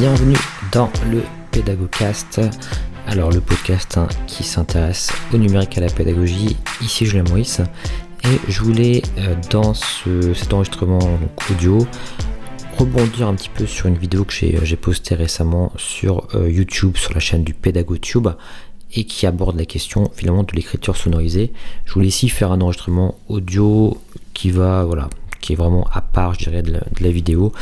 Bienvenue dans le Pédagogcast. Alors le podcast hein, qui s'intéresse au numérique à la pédagogie. Ici Julien Maurice et je voulais euh, dans cet enregistrement audio rebondir un petit peu sur une vidéo que j'ai euh, postée récemment sur euh, YouTube sur la chaîne du PédagoTube et qui aborde la question finalement de l'écriture sonorisée. Je voulais ici faire un enregistrement audio qui va voilà qui est vraiment à part, je dirais, de la, vidéo,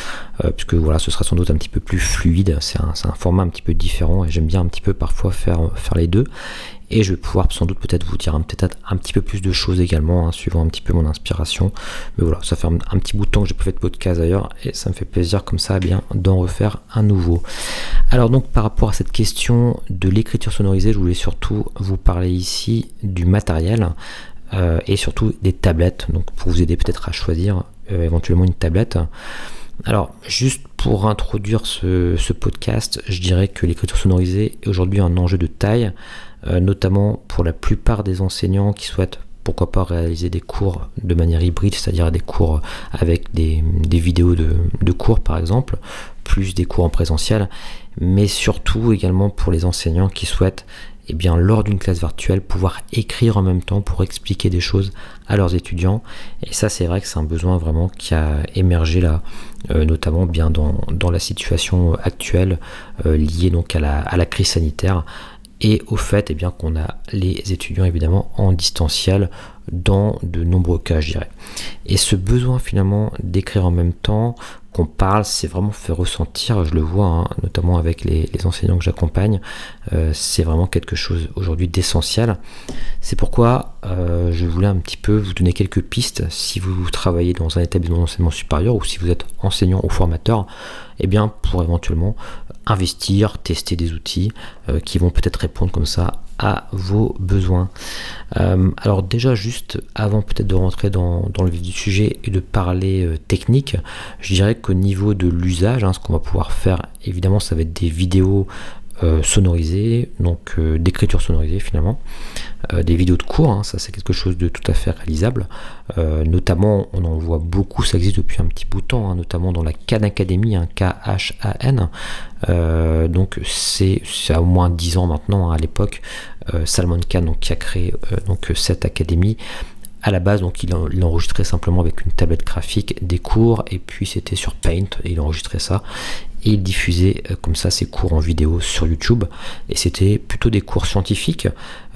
euh, puisque voilà, ce sera sans doute un petit peu plus fluide. C'est un, format un petit peu différent et j'aime bien un petit peu parfois faire, faire les deux. Et je vais pouvoir sans doute peut-être vous dire un petit peu plus de choses également, hein, suivant un petit peu mon inspiration. Mais voilà, ça fait un, petit bout de temps que j'ai pas fait de podcast d'ailleurs, et ça me fait plaisir comme ça eh bien d'en refaire un nouveau. Alors donc par rapport à cette question de l'écriture sonorisée, je voulais surtout vous parler ici du matériel. Euh, et surtout des tablettes, donc pour vous aider peut-être à choisir éventuellement une tablette. Alors, juste pour introduire ce, podcast, je dirais que l'écriture sonorisée est aujourd'hui un enjeu de taille, euh, notamment pour la plupart des enseignants qui souhaitent pourquoi pas réaliser des cours de manière hybride, c'est-à-dire des cours avec des, vidéos de, de, cours par exemple, plus des cours en présentiel, mais surtout également pour les enseignants qui souhaitent eh bien, lors d'une classe virtuelle, pouvoir écrire en même temps pour expliquer des choses à leurs étudiants. Et ça, c'est vrai que c'est un besoin vraiment qui a émergé là, euh, notamment bien dans, la situation actuelle euh, liée donc à la, crise sanitaire et au fait eh qu'on a les étudiants évidemment en distanciel dans de nombreux cas, je dirais. Et ce besoin finalement d'écrire en même temps, qu'on parle, c'est vraiment fait ressentir, je le vois hein, notamment avec les, enseignants que j'accompagne, euh, c'est vraiment quelque chose aujourd'hui d'essentiel. C'est pourquoi euh, je voulais un petit peu vous donner quelques pistes si vous travaillez dans un établissement d'enseignement supérieur ou si vous êtes enseignant ou formateur, eh bien pour éventuellement investir, tester des outils euh, qui vont peut-être répondre comme ça à vos besoins. Euh, alors déjà juste avant peut-être de rentrer dans, le vif du sujet et de parler euh, technique, je dirais qu'au niveau de l'usage, hein, ce qu'on va pouvoir faire, évidemment ça va être des vidéos euh, sonorisées, donc d'écriture sonorisée finalement, des vidéos de cours, hein, ça c'est quelque chose de tout à fait réalisable. notamment, on en voit beaucoup, ça existe depuis un petit bout de temps, hein, notamment dans la Khan Academy, un K-H-A-N. donc c'est à au moins 10 ans maintenant à l'époque. Euh, Salman Khan donc, qui a créé euh, donc, cette académie. À la base, donc, il, enregistrait simplement avec une tablette graphique des cours et puis c'était sur Paint et il enregistrait ça et il diffusait euh, comme ça ses cours en vidéo sur YouTube et c'était plutôt des cours scientifiques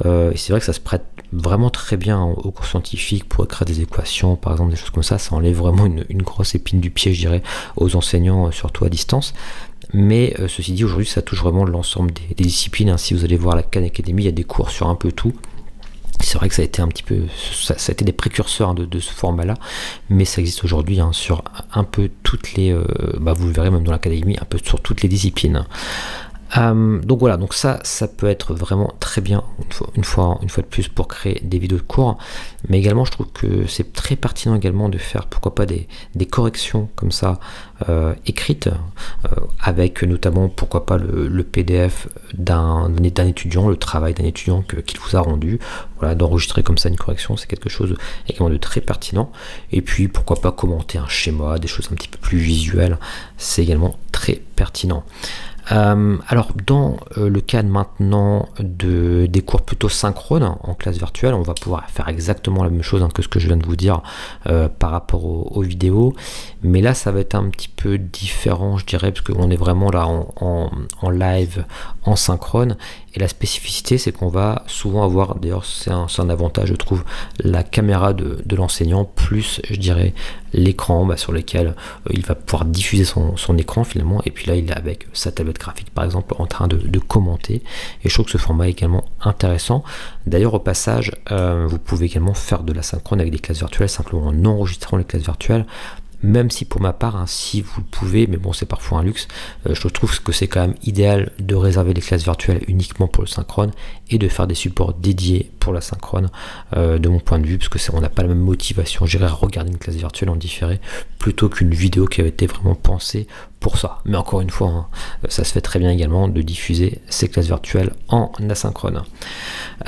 et c'est vrai que ça se prête vraiment très bien aux cours scientifiques pour écrire des équations par exemple des choses comme ça ça enlève vraiment une, grosse épine du pied je dirais aux enseignants surtout à distance mais euh, ceci dit, aujourd'hui, ça touche vraiment l'ensemble des, disciplines. Hein. Si vous allez voir la Khan Academy, il y a des cours sur un peu tout. C'est vrai que ça a été un petit peu, ça, a été des précurseurs hein, de, ce format-là, mais ça existe aujourd'hui hein, sur un peu toutes les, euh, bah vous le verrez même dans l'académie, un peu sur toutes les disciplines. Euh, donc voilà, donc ça, ça peut être vraiment très bien une fois, une fois, de plus pour créer des vidéos de cours, mais également je trouve que c'est très pertinent également de faire pourquoi pas des, corrections comme ça euh, écrites, euh, avec notamment pourquoi pas le, PDF d'un étudiant, le travail d'un étudiant qu'il vous a rendu, voilà, d'enregistrer comme ça une correction, c'est quelque chose également de très pertinent, et puis pourquoi pas commenter un schéma, des choses un petit peu plus visuelles, c'est également très pertinent. Euh, alors dans euh, le cas maintenant de, des cours plutôt synchrones en classe virtuelle, on va pouvoir faire exactement la même chose hein, que ce que je viens de vous dire euh, par rapport aux, vidéos, mais là ça va être un petit peu différent je dirais parce qu'on est vraiment là en, en live, en synchrone, et la spécificité, c'est qu'on va souvent avoir, d'ailleurs c'est un, avantage je trouve, la caméra de, l'enseignant, plus je dirais l'écran bah, sur lequel euh, il va pouvoir diffuser son, écran finalement, et puis là il est avec sa tablette graphique par exemple en train de, commenter, et je trouve que ce format est également intéressant. D'ailleurs au passage, euh, vous pouvez également faire de la synchrone avec des classes virtuelles, simplement en enregistrant les classes virtuelles même si pour ma part, hein, si vous le pouvez, mais bon c'est parfois un luxe, euh, je trouve que c'est quand même idéal de réserver les classes virtuelles uniquement pour le synchrone et de faire des supports dédiés pour la synchrone, euh, de mon point de vue, parce que on n'a pas la même motivation, j'irai regarder une classe virtuelle en différé, plutôt qu'une vidéo qui avait été vraiment pensée pour ça. Mais encore une fois, hein, ça se fait très bien également de diffuser ces classes virtuelles en asynchrone.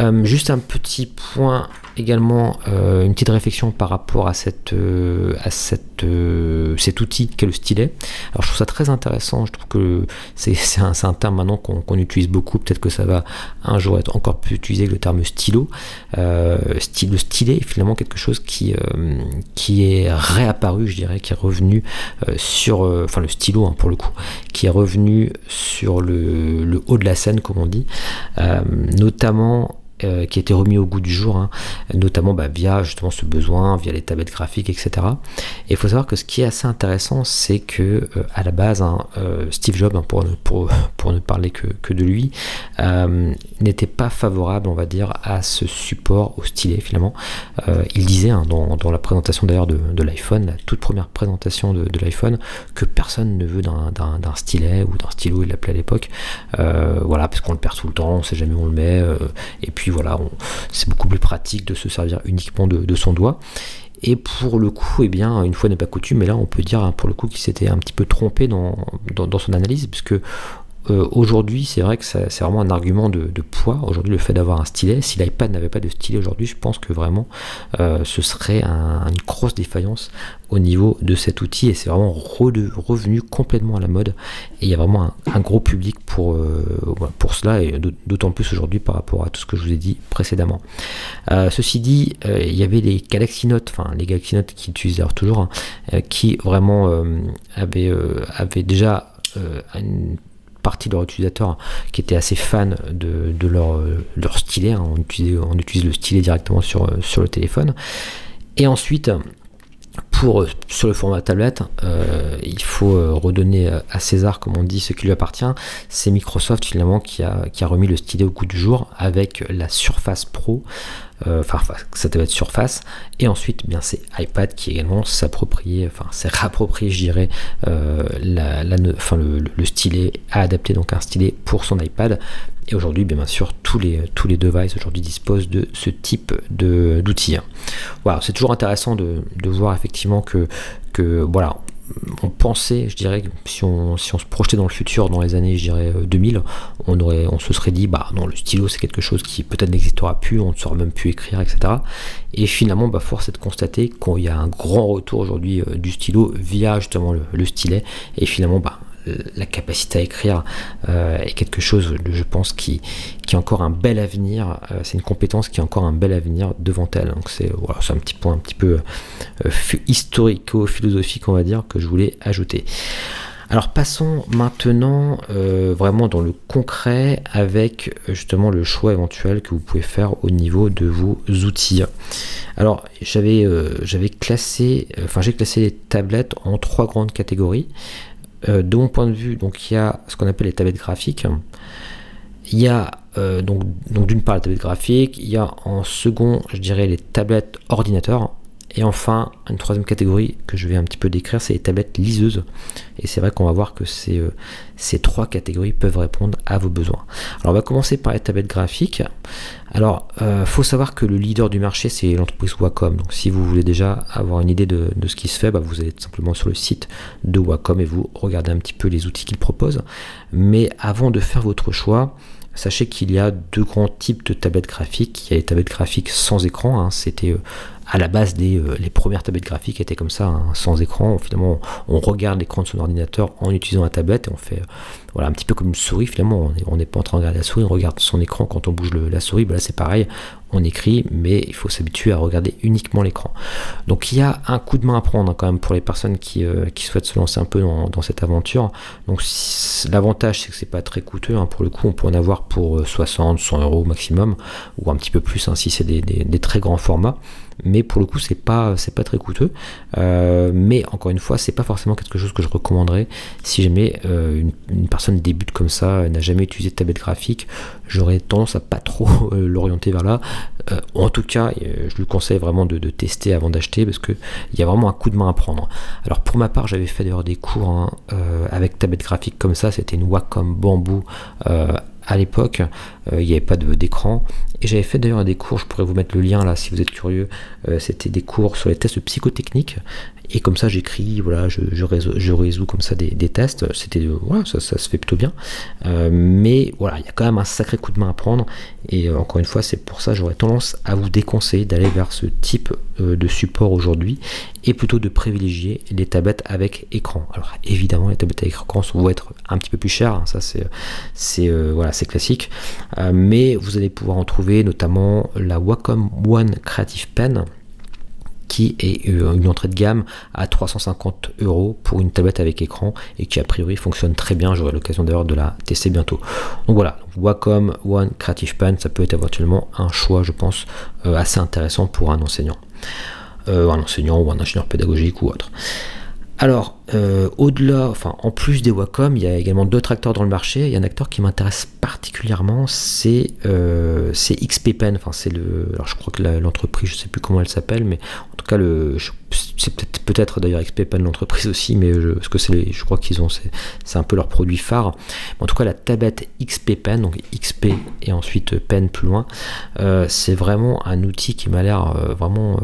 Euh, juste un petit point également euh, une petite réflexion par rapport à, euh, cet outil qu'est le stylet. Alors je trouve ça très intéressant, je trouve que c'est un, un, terme maintenant qu'on utilise beaucoup, peut-être que ça va un jour être encore plus utilisé que le terme stylo. Style, le stylet est finalement quelque chose qui, qui est réapparu, je dirais, qui est revenu sur, enfin le stylo hein, pour le coup, qui est revenu sur le, le, haut de la scène, comme on dit, notamment euh, qui a été remis au goût du jour, hein, notamment bah, via justement ce besoin, via les tablettes graphiques, etc. Et il faut savoir que ce qui est assez intéressant, c'est que euh, à la base, hein, euh, Steve Jobs, hein, pour, ne, ne parler que, de lui, n'était pas favorable, on va dire, à ce support au stylet finalement. il disait dans, la présentation d'ailleurs de, l'iPhone, la toute première présentation de, l'iPhone, que personne ne veut d'un stylet ou d'un stylo, il l'appelait à l'époque. voilà, parce qu'on le perd tout le temps, on sait jamais où on le met. et puis voilà, c'est beaucoup plus pratique de se servir uniquement de, son doigt. Et pour le coup, eh bien, une fois n'est pas coutume, mais là on peut dire hein, pour le coup qu'il s'était un petit peu trompé dans, dans son analyse, puisque euh, aujourd'hui, c'est vrai que c'est vraiment un argument de, poids. Aujourd'hui, le fait d'avoir un stylet, si l'iPad n'avait pas de stylet aujourd'hui, je pense que vraiment euh, ce serait une grosse défaillance au niveau de cet outil et c'est vraiment revenu complètement à la mode. Et il y a vraiment un, gros public pour, euh, pour cela et d'autant plus aujourd'hui par rapport à tout ce que je vous ai dit précédemment. ceci dit, il y avait les Galaxy Note, enfin les Galaxy Note qui utilisent d'ailleurs toujours, hein, qui vraiment avaient, avaient déjà une partie de leurs utilisateurs qui étaient assez fans de, leur, leur, stylet. Hein. On, utilise, on, utilise, le stylet directement sur, sur le téléphone. Et ensuite, pour, sur le format tablette, euh, il faut euh, redonner à César, comme on dit, ce qui lui appartient. C'est Microsoft finalement qui a, qui a remis le stylet au goût du jour avec la Surface Pro. Euh, enfin ça doit être Surface, et ensuite bien c'est iPad qui également s'approprier, enfin c'est réapproprié je dirais euh, le, stylet, a adapté donc un stylet pour son iPad, et aujourd'hui bien, sûr tous les, tous les devices aujourd'hui disposent de ce type d'outils. Voilà, c'est toujours intéressant de, de, voir effectivement que, que voilà, on pensait, je dirais, si on, si on se projetait dans le futur, dans les années, je dirais 2000, euh, on, se serait dit, bah non, le stylo c'est quelque chose qui peut-être n'existera plus, on ne saura même plus écrire, etc. Et finalement, bah, force est de constater qu'il y a un grand retour aujourd'hui euh, du stylo via justement le, stylet, et finalement, bah, la capacité à écrire euh, est quelque chose, je pense, qui, a encore un bel avenir. Euh, c'est une compétence qui a encore un bel avenir devant elle. Donc c'est un petit point un petit peu euh, historico-philosophique, on va dire, que je voulais ajouter. Alors passons maintenant vraiment dans le concret avec justement le choix éventuel que vous pouvez faire au niveau de vos outils. Alors j'avais j'avais classé, enfin j'ai classé les tablettes en trois grandes catégories. Euh, de mon point de vue, donc il y a ce qu'on appelle les tablettes graphiques. Il y a euh, donc, d'une part les tablettes graphiques, il y a en second, je dirais, les tablettes ordinateurs. Et enfin, une troisième catégorie que je vais un petit peu décrire, c'est les tablettes liseuses. Et c'est vrai qu'on va voir que ces, euh, ces trois catégories peuvent répondre à vos besoins. Alors on va commencer par les tablettes graphiques. Alors, il euh, faut savoir que le leader du marché, c'est l'entreprise Wacom. Donc si vous voulez déjà avoir une idée de, ce qui se fait, bah, vous allez simplement sur le site de Wacom et vous regardez un petit peu les outils qu'ils proposent. Mais avant de faire votre choix, Sachez qu'il y a deux grands types de tablettes graphiques. Il y a les tablettes graphiques sans écran, hein. c'était euh, à la base des euh, les premières tablettes graphiques étaient comme ça, hein, sans écran. Finalement, on, regarde l'écran de son ordinateur en utilisant la tablette et on fait voilà un petit peu comme une souris. Finalement, on n'est pas en train de regarder la souris, on regarde son écran quand on bouge la souris. Bah là, c'est pareil, on écrit, mais il faut s'habituer à regarder uniquement l'écran. Donc il y a un coup de main à prendre hein, quand même pour les personnes qui, euh, qui, souhaitent se lancer un peu dans, cette aventure. Donc l'avantage c'est que c'est pas très coûteux. Hein. Pour le coup, on peut en avoir pour 60, euh, 100 euros maximum, ou un petit peu plus hein, si c'est des, très grands formats mais pour le coup c'est pas c'est pas très coûteux euh, mais encore une fois c'est pas forcément quelque chose que je recommanderais si jamais une, une, personne débute comme ça n'a jamais utilisé de tablette graphique j'aurais tendance à pas trop l'orienter vers là euh, en tout cas, euh, je lui conseille vraiment de, tester avant d'acheter parce qu'il y a vraiment un coup de main à prendre. Alors pour ma part, j'avais fait d'ailleurs des cours hein, euh, avec tablette graphique comme ça. C'était une Wacom Bamboo à l'époque, il n'y avait pas d'écran. Et j'avais fait d'ailleurs des cours, je pourrais vous mettre le lien là si vous êtes curieux. C'était des cours sur les tests psychotechniques et comme ça, j'écris, voilà, je, résous, je, résous, comme ça des, tests. C'était, voilà, ça, ça, se fait plutôt bien. Euh, mais voilà, il y a quand même un sacré coup de main à prendre. Et euh, encore une fois, c'est pour ça j'aurais tendance à vous déconseiller d'aller vers ce type euh, de support aujourd'hui et plutôt de privilégier les tablettes avec écran. Alors évidemment, les tablettes avec écran vont être un petit peu plus chères, hein, ça c'est, c'est voilà, c'est classique. mais vous allez pouvoir en trouver notamment la Wacom One Creative Pen qui est euh, une entrée de gamme à 350 euros pour une tablette avec écran et qui a priori fonctionne très bien. J'aurai l'occasion d'ailleurs de la tester bientôt. Donc voilà, Wacom One Creative Pen, ça peut être éventuellement un choix, je pense, euh, assez intéressant pour un enseignant. Euh, un enseignant ou un ingénieur pédagogique ou autre. Alors, euh, au-delà, enfin, en plus des Wacom, il y a également d'autres acteurs dans le marché. Il y a un acteur qui m'intéresse particulièrement, c'est euh, XP Pen. Enfin, c'est le, alors je crois que l'entreprise, je ne sais plus comment elle s'appelle, mais en tout cas, le, c'est peut-être peut-être d'ailleurs XP Pen l'entreprise aussi, mais je, parce que c'est, je crois qu'ils ont, c'est, un peu leur produit phare. en tout cas, la tablette XP Pen, donc XP et ensuite Pen plus loin, euh, c'est vraiment un outil qui m'a l'air euh, vraiment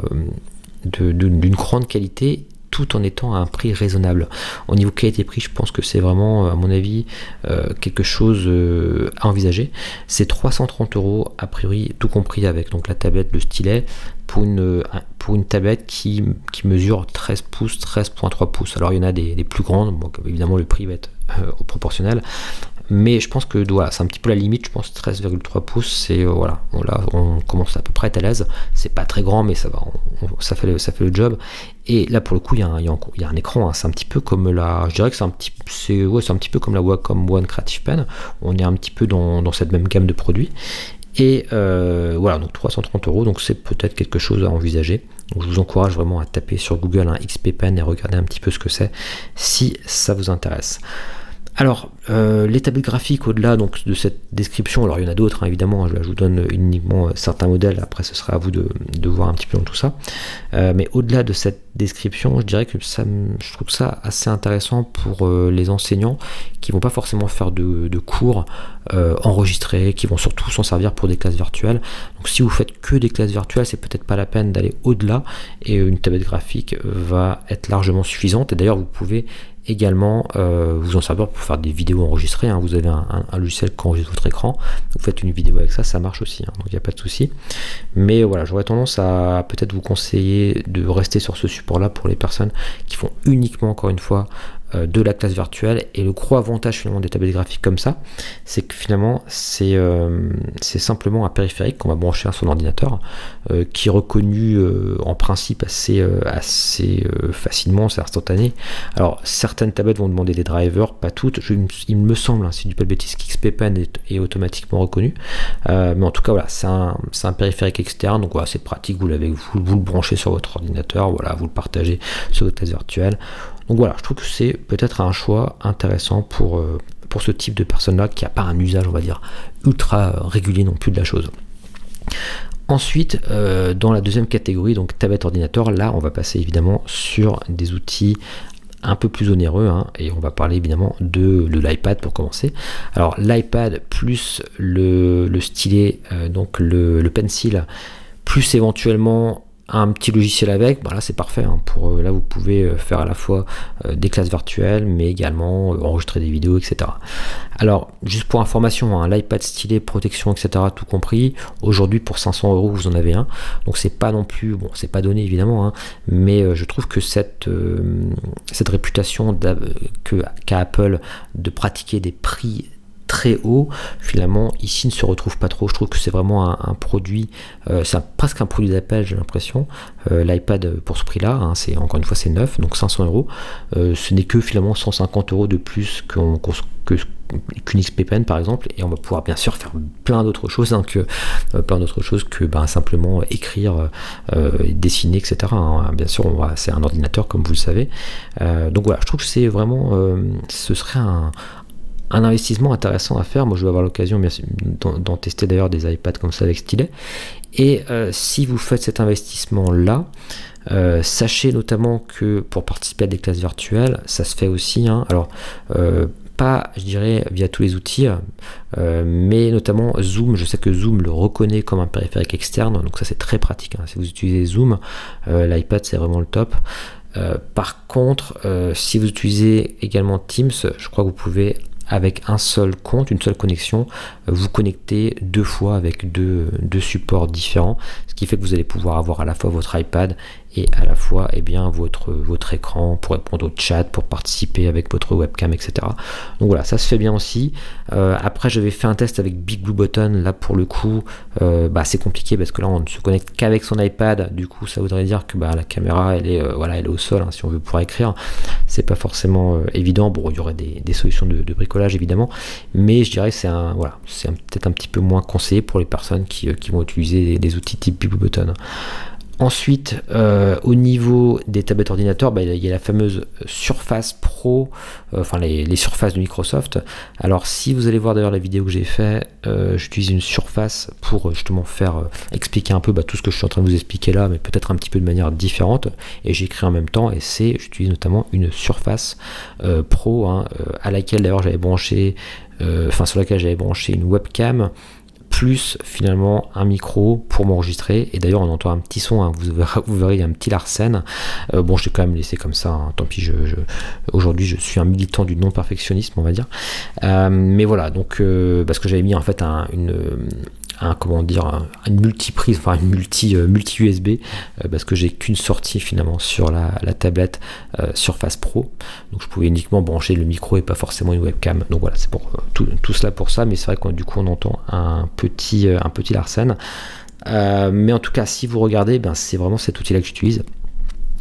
d'une grande qualité tout en étant à un prix raisonnable. Au niveau qualité-prix, je pense que c'est vraiment, à mon avis, euh, quelque chose euh, à envisager. C'est 330 euros, a priori, tout compris avec donc la tablette, le stylet, pour une, pour une tablette qui, mesure 13 pouces, 13.3 pouces. Alors il y en a des, plus grandes, donc évidemment le prix va être euh, proportionnel, mais je pense que voilà, c'est un petit peu la limite, je pense 13,3 pouces, c'est euh, voilà, on, là, on commence à peu près à être à l'aise, c'est pas très grand mais ça va, ça, fait le, ça fait le job. Et là pour le coup il y, a un, y a un écran, hein. c'est un petit peu comme la, je dirais que c'est un petit, c'est ouais, un petit peu comme la Wacom One Creative Pen, on est un petit peu dans, dans cette même gamme de produits. Et euh, voilà, donc 330 euros, donc c'est peut-être quelque chose à envisager. Donc je vous encourage vraiment à taper sur Google un XP Pen et regarder un petit peu ce que c'est si ça vous intéresse. Alors, euh, les tablettes graphiques au-delà donc de cette description, alors il y en a d'autres hein, évidemment, je, vous donne uniquement certains modèles, après ce sera à vous de, voir un petit peu tout ça. Euh, mais au-delà de cette description, je dirais que ça, je trouve ça assez intéressant pour euh, les enseignants qui vont pas forcément faire de, cours enregistrés, qui vont surtout s'en servir pour des classes virtuelles. Donc si vous faites que des classes virtuelles, c'est peut-être pas la peine d'aller au-delà et une tablette graphique va être largement suffisante. Et d'ailleurs, vous pouvez également euh, vous en servir pour faire des vidéos enregistrées. Hein. Vous avez un, logiciel qui enregistre votre écran, vous faites une vidéo avec ça, ça marche aussi, hein. donc il n'y a pas de souci. Mais voilà, j'aurais tendance à peut-être vous conseiller de rester sur ce support-là pour les personnes qui font uniquement, encore une fois, de la classe virtuelle. Et le gros avantage finalement des tablettes graphiques comme ça, c'est que finalement c'est euh, simplement un périphérique qu'on va brancher à son ordinateur, euh, qui est reconnu en principe assez, assez facilement, c'est instantané. Alors certaines tablettes vont demander des drivers, pas toutes. il me semble, hein, si du pas de bêtises, qu'XP Pen est, automatiquement reconnu. mais en tout cas voilà, c'est un, un, périphérique externe, donc voilà, c'est pratique. Vous l'avez, vous, vous le branchez sur votre ordinateur, voilà, vous le partagez sur votre classe virtuelle. Donc voilà, je trouve que c'est peut-être un choix intéressant pour, euh, ce type de personne-là qui n'a pas un usage, on va dire, ultra régulier non plus de la chose. Ensuite, euh, dans la deuxième catégorie, donc tablette ordinateur, là on va passer évidemment sur des outils un peu plus onéreux hein, et on va parler évidemment de, l'iPad pour commencer. Alors l'iPad plus le, stylet, euh, donc le, le pencil, plus éventuellement un petit logiciel avec, bah là c'est parfait. Hein. pour, euh, là vous pouvez euh, faire à la fois euh, des classes virtuelles, mais également enregistrer des vidéos, etc. Alors juste pour information, hein, l'iPad stylé, protection, etc. Tout compris. Aujourd'hui pour 500 euros vous en avez un. Donc c'est pas non plus, bon c'est pas donné évidemment, hein, mais je trouve que cette cette réputation qu'a Apple de pratiquer des prix très haut, finalement ici ne se retrouve pas trop. Je trouve que c'est vraiment un, produit, euh, c'est presque un produit d'appel, j'ai l'impression. Euh, L'iPad pour ce prix-là, hein, c'est encore une fois c'est neuf, donc 500 euros. Euh, ce n'est que finalement 150 euros de plus qu'une XP par exemple et on va pouvoir bien sûr faire plein d'autres choses hein, que plein d'autres choses que ben, simplement écrire dessiner etc hein. bien sûr c'est un ordinateur comme vous le savez donc voilà je trouve que c'est vraiment ce serait un, un investissement intéressant à faire. Moi, je vais avoir l'occasion d'en tester d'ailleurs des iPads comme ça avec stylet. Et euh, si vous faites cet investissement-là, euh, sachez notamment que pour participer à des classes virtuelles, ça se fait aussi. Hein. alors, euh, pas, je dirais, via tous les outils, mais notamment Zoom. Je sais que Zoom le reconnaît comme un périphérique externe, donc ça c'est très pratique. Hein. Si vous utilisez Zoom, l'iPad c'est vraiment le top. par contre, si vous utilisez également Teams, je crois que vous pouvez avec un seul compte, une seule connexion, vous connecter deux fois avec deux, deux supports différents, ce qui fait que vous allez pouvoir avoir à la fois votre iPad et à la fois eh bien, votre, votre écran pour répondre au chat, pour participer avec votre webcam, etc. Donc voilà, ça se fait bien aussi. Euh, après, j'avais fait un test avec Big Blue Button. Là, pour le coup, euh, bah, c'est compliqué parce que là, on ne se connecte qu'avec son iPad. Du coup, ça voudrait dire que bah, la caméra, elle est, euh, voilà, elle est au sol hein, si on veut pouvoir écrire. C'est pas forcément évident. Bon, il y aurait des, solutions de, bricolage évidemment, mais je dirais que c'est un, voilà, c'est peut-être un petit peu moins conseillé pour les personnes qui, vont utiliser des, outils type Big Blue Button. Ensuite, euh, au niveau des tablettes ordinateurs, bah, il y a la fameuse Surface Pro, euh, enfin les, surfaces de Microsoft. Alors, si vous allez voir d'ailleurs la vidéo que j'ai fait, euh, j'utilise une surface pour justement faire expliquer un peu bah, tout ce que je suis en train de vous expliquer là, mais peut-être un petit peu de manière différente. Et j'écris en même temps, et c'est, j'utilise notamment une Surface Pro hein, à laquelle d'ailleurs j'avais branché, enfin sur laquelle j'avais branché une webcam plus finalement un micro pour m'enregistrer. Et d'ailleurs, on entend un petit son, hein. vous, verrez, vous verrez, un petit Larsen. Euh, bon, je l'ai quand même laissé comme ça, hein. tant pis, aujourd'hui je suis un militant du non-perfectionnisme, on va dire. Euh, mais voilà, donc euh, parce que j'avais mis en fait une, un comment dire une multiprise, enfin une multi euh, multi USB euh, parce que j'ai qu'une sortie finalement sur la, tablette euh, Surface Pro. Donc je pouvais uniquement brancher le micro et pas forcément une webcam. Donc voilà, c'est pour tout, cela pour ça, mais c'est vrai qu'on du coup on entend un petit un petit Larsen. mais en tout cas, si vous regardez, ben, c'est vraiment cet outil-là que j'utilise.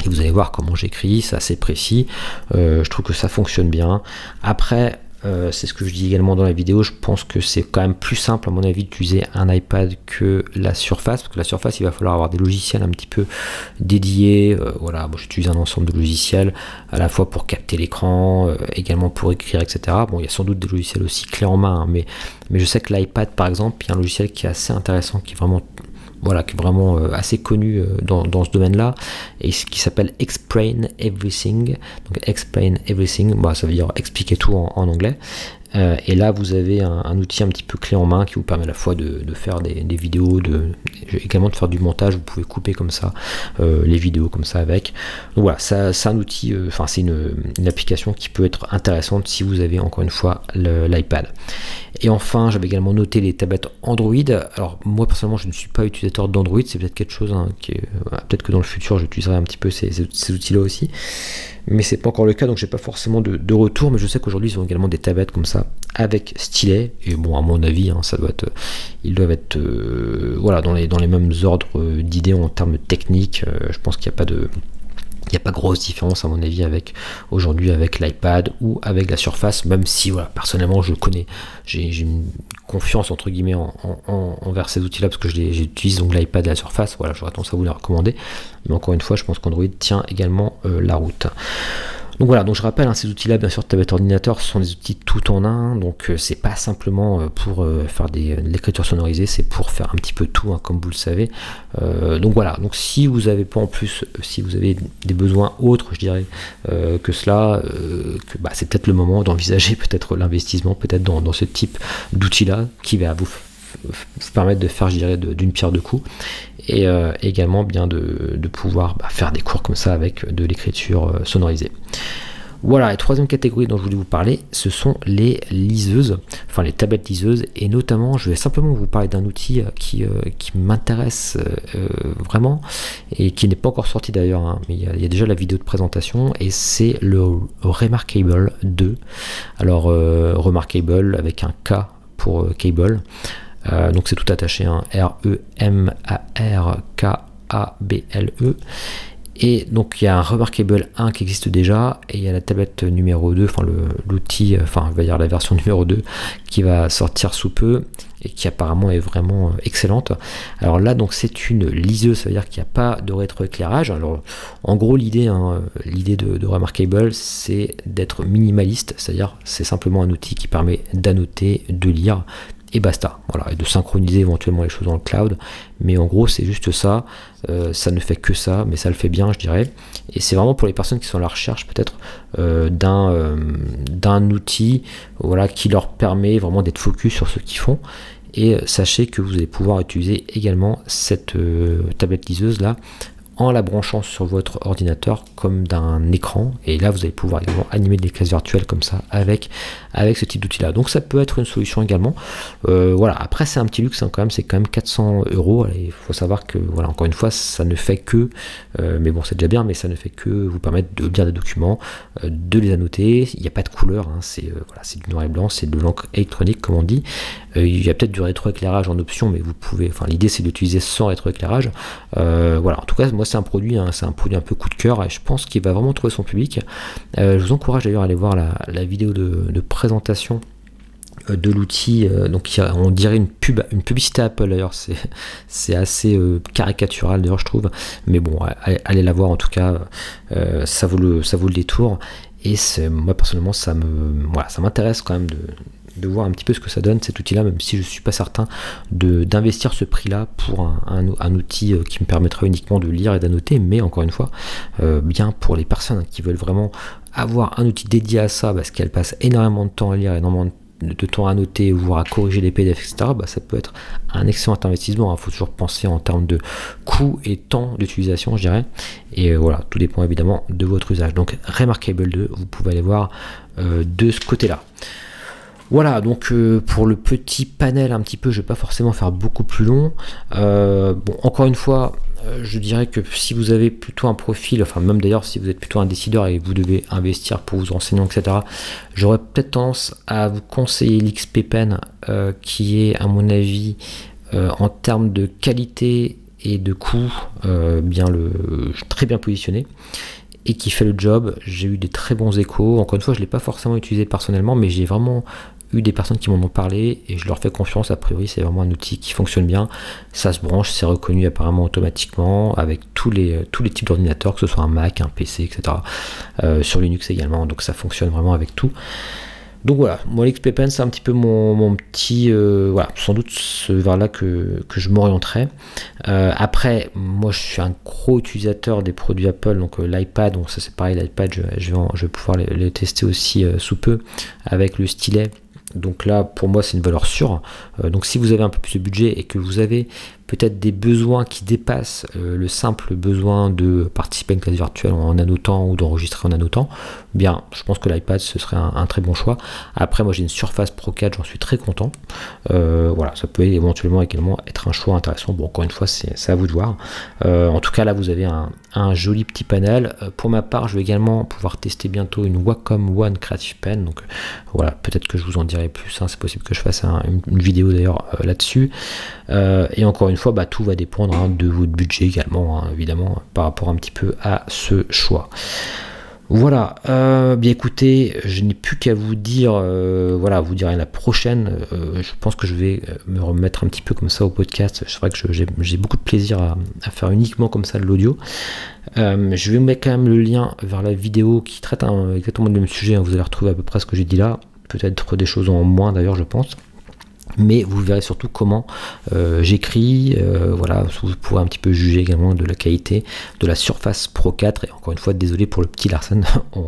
Et vous allez voir comment j'écris, c'est assez précis. je trouve que ça fonctionne bien. Après, euh, c'est ce que je dis également dans la vidéo, je pense que c'est quand même plus simple à mon avis d'utiliser un iPad que la Surface, parce que la Surface il va falloir avoir des logiciels un petit peu dédiés, euh, voilà, j'utilise un ensemble de logiciels à la fois pour capter l'écran, euh, également pour écrire, etc. Bon, il y a sans doute des logiciels aussi clés en main, hein, mais, mais je sais que l'iPad par exemple, il y a un logiciel qui est assez intéressant, qui est vraiment voilà, qui est vraiment euh, assez connu euh, dans, ce domaine-là, et qui s'appelle Explain Everything. Donc Explain Everything, bah, ça veut dire expliquer tout en anglais. Euh, et là, vous avez un, outil un petit peu clé en main qui vous permet à la fois de, faire des, vidéos, également de faire du montage. Vous pouvez couper comme ça euh, les vidéos comme ça avec. Donc voilà, c'est un outil, euh, enfin c'est une, application qui peut être intéressante si vous avez encore une fois l'iPad. Et enfin, j'avais également noté les tablettes Android. Alors moi personnellement, je ne suis pas utilisateur d'Android. C'est peut-être quelque chose hein, qui, peut-être que dans le futur, j'utiliserai un petit peu ces, ces outils-là aussi mais c'est pas encore le cas, donc j'ai pas forcément de, retour, mais je sais qu'aujourd'hui ils ont également des tablettes comme ça avec stylet, et bon à mon avis, hein, ça doit être, ils doivent être euh, voilà dans les dans les mêmes ordres d'idées en termes techniques. Euh, je pense qu'il n'y a pas de il n'y a pas grosse différence à mon avis avec aujourd'hui avec l'iPad ou avec la Surface, même si voilà, personnellement je connais, j'ai une confiance entre guillemets en, envers ces outils-là parce que j'utilise donc l'iPad et la Surface, voilà, j'aurais tendance à vous les recommander. Mais encore une fois, je pense qu'Android tient également euh, la route. Donc voilà, donc je rappelle, hein, ces outils-là, bien sûr, tablette ordinateur, ce sont des outils tout en un, donc euh, c'est pas simplement euh, pour euh, faire des, de l'écriture sonorisée, c'est pour faire un petit peu tout, hein, comme vous le savez. donc voilà, donc si vous avez pas en plus, si vous avez des besoins autres, je dirais, que cela, bah, c'est peut-être le moment d'envisager peut-être l'investissement, peut-être dans, dans, ce type d'outils-là, qui va vous permettre de faire, je dirais, d'une pierre deux coups, et euh, également bien de, pouvoir bah, faire des cours comme ça avec de l'écriture euh, sonorisée. Voilà, la troisième catégorie dont je voulais vous parler, ce sont les liseuses, enfin les tablettes liseuses, et notamment je vais simplement vous parler d'un outil euh, qui, qui m'intéresse vraiment, et qui n'est pas encore sorti d'ailleurs, hein, mais il y, a, déjà la vidéo de présentation, et c'est le Remarkable 2. Alors Remarkable avec un K pour cable. Euh, donc c'est tout attaché, hein. R-E-M-A-R-K-A-B-L-E. Et donc il y a un Remarkable 1 qui existe déjà, et il y a la tablette numéro 2, enfin l'outil, enfin on va dire la version numéro 2, qui va sortir sous peu, et qui apparemment est vraiment euh, excellente. Alors là donc c'est une liseuse, ça veut dire qu'il n'y a pas de rétroéclairage. Alors en gros l'idée, hein, l'idée de, de, Remarkable c'est d'être minimaliste, c'est-à-dire c'est simplement un outil qui permet d'annoter, de lire, et basta. Voilà, et de synchroniser éventuellement les choses dans le cloud. Mais en gros, c'est juste ça. Euh, ça ne fait que ça, mais ça le fait bien, je dirais. Et c'est vraiment pour les personnes qui sont à la recherche peut-être euh, d'un, euh, d'un outil voilà, qui leur permet vraiment d'être focus sur ce qu'ils font. Et sachez que vous allez pouvoir utiliser également cette tablette liseuse là en la branchant sur votre ordinateur comme d'un écran. Et là, vous allez pouvoir également animer des classes virtuelles comme ça avec, avec ce type d'outil-là. Donc ça peut être une solution également. Euh, voilà, après c'est un petit luxe hein, quand même, c'est quand même 400 euros. Il faut savoir que, voilà, encore une fois, ça ne fait que, euh, mais bon, c'est déjà bien, mais ça ne fait que vous permettre de lire des documents, euh, de les annoter. Il n'y a pas de couleur, hein, c'est voilà, du noir et blanc, c'est de l'encre électronique comme on dit. il y a peut-être du rétroéclairage en option, mais vous pouvez, enfin l'idée c'est d'utiliser sans rétroéclairage. voilà, en tout cas, moi c'est un produit, hein, c'est un produit un peu coup de cœur et je pense qu'il va vraiment trouver son public. je vous encourage d'ailleurs à aller voir la, vidéo de, présentation euh, de l'outil. Euh, donc on dirait une pub, une publicité Apple d'ailleurs. C'est assez euh, caricatural d'ailleurs je trouve. Mais bon, allez, la voir en tout cas. ça vaut le ça vaut le détour. Et moi personnellement ça me voilà ça m'intéresse quand même de, de voir un petit peu ce que ça donne cet outil-là, même si je ne suis pas certain d'investir ce prix-là pour un, outil qui me permettra uniquement de lire et d'annoter, mais encore une fois, bien pour les personnes qui veulent vraiment avoir un outil dédié à ça, parce qu'elles passent énormément de temps à lire, énormément de temps à noter, voire à corriger les PDF, etc., bah, ça peut être un excellent investissement. Il hein. faut toujours penser en termes de coût et temps d'utilisation, je dirais. Et euh, voilà, tout dépend évidemment de votre usage. Donc Remarkable 2, vous pouvez aller voir euh, de ce côté-là. Voilà, donc euh, pour le petit panel un petit peu, je vais pas forcément faire beaucoup plus long. bon, encore une fois, euh, je dirais que si vous avez plutôt un profil, enfin même d'ailleurs si vous êtes plutôt un décideur et vous devez investir pour vous renseigner, etc., j'aurais peut-être tendance à vous conseiller l'XP Pen euh, qui est à mon avis euh, en termes de qualité et de coût bien le, très bien positionné et qui fait le job. J'ai eu des très bons échos. Encore une fois, je ne l'ai pas forcément utilisé personnellement, mais j'ai vraiment eu des personnes qui m'en ont parlé et je leur fais confiance. A priori, c'est vraiment un outil qui fonctionne bien. Ça se branche, c'est reconnu apparemment automatiquement avec tous les, tous les types d'ordinateurs, que ce soit un Mac, un PC, etc. Euh, sur Linux également, donc ça fonctionne vraiment avec tout. Donc voilà, moi l'XP Pen c'est un petit peu mon, petit, euh, voilà, sans doute ce vers là que, je m'orienterai. Euh, après, moi je suis un gros utilisateur des produits Apple, donc l'iPad, donc ça c'est pareil, l'iPad je, je, vais pouvoir les tester aussi sous peu avec le stylet donc là, pour moi, c'est une valeur sûre. Euh, donc si vous avez un peu plus de budget et que vous avez peut-être des besoins qui dépassent euh, le simple besoin de participer à une classe virtuelle en annotant ou d'enregistrer en annotant, bien, je pense que l'iPad ce serait un, très bon choix. Après, moi j'ai une Surface Pro 4, j'en suis très content. Euh, voilà, ça peut éventuellement également être un choix intéressant. Bon, encore une fois, c'est à vous de voir. en tout cas, là, vous avez un, joli petit panel. pour ma part, je vais également pouvoir tester bientôt une Wacom One Creative Pen. Donc voilà, peut-être que je vous en dirai plus. Hein. C'est possible que je fasse une, vidéo d'ailleurs là-dessus. et encore une fois, bah, tout va dépendre hein, de votre budget également, hein, évidemment, par rapport un petit peu à ce choix. Voilà, euh, bien écoutez, je n'ai plus qu'à vous dire, euh, voilà, vous dire la prochaine. Euh, je pense que je vais me remettre un petit peu comme ça au podcast. C'est vrai que j'ai beaucoup de plaisir à, faire uniquement comme ça de l'audio. je vais mettre quand même le lien vers la vidéo qui traite exactement le même sujet. vous allez retrouver à peu près ce que j'ai dit là. Peut-être des choses en moins d'ailleurs, je pense mais vous verrez surtout comment euh, j'écris, euh, voilà, vous pourrez un petit peu juger également de la qualité de la Surface Pro 4, et encore une fois, désolé pour le petit Larsen,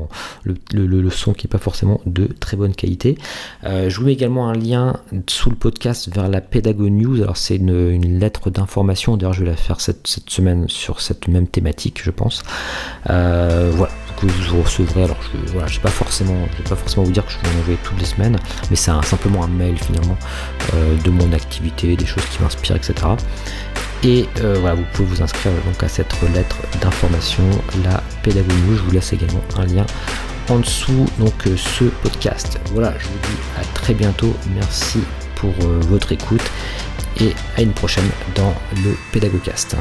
le, son qui n'est pas forcément de très bonne qualité. Euh, je vous mets également un lien sous le podcast vers la Pédago News, alors c'est une, lettre d'information, d'ailleurs je vais la faire cette, semaine sur cette même thématique, je pense. voilà, que vous recevrez, alors je ne vais pas forcément, pas forcément vous dire que je vais en toutes les semaines, mais c'est simplement un mail finalement euh, de mon activité, des choses qui m'inspirent, etc. Et euh, voilà, vous pouvez vous inscrire donc à cette lettre d'information, la pédagogie. Je vous laisse également un lien en dessous donc euh, ce podcast. Voilà, je vous dis à très bientôt. Merci pour votre écoute et à une prochaine dans le Pédagogcast.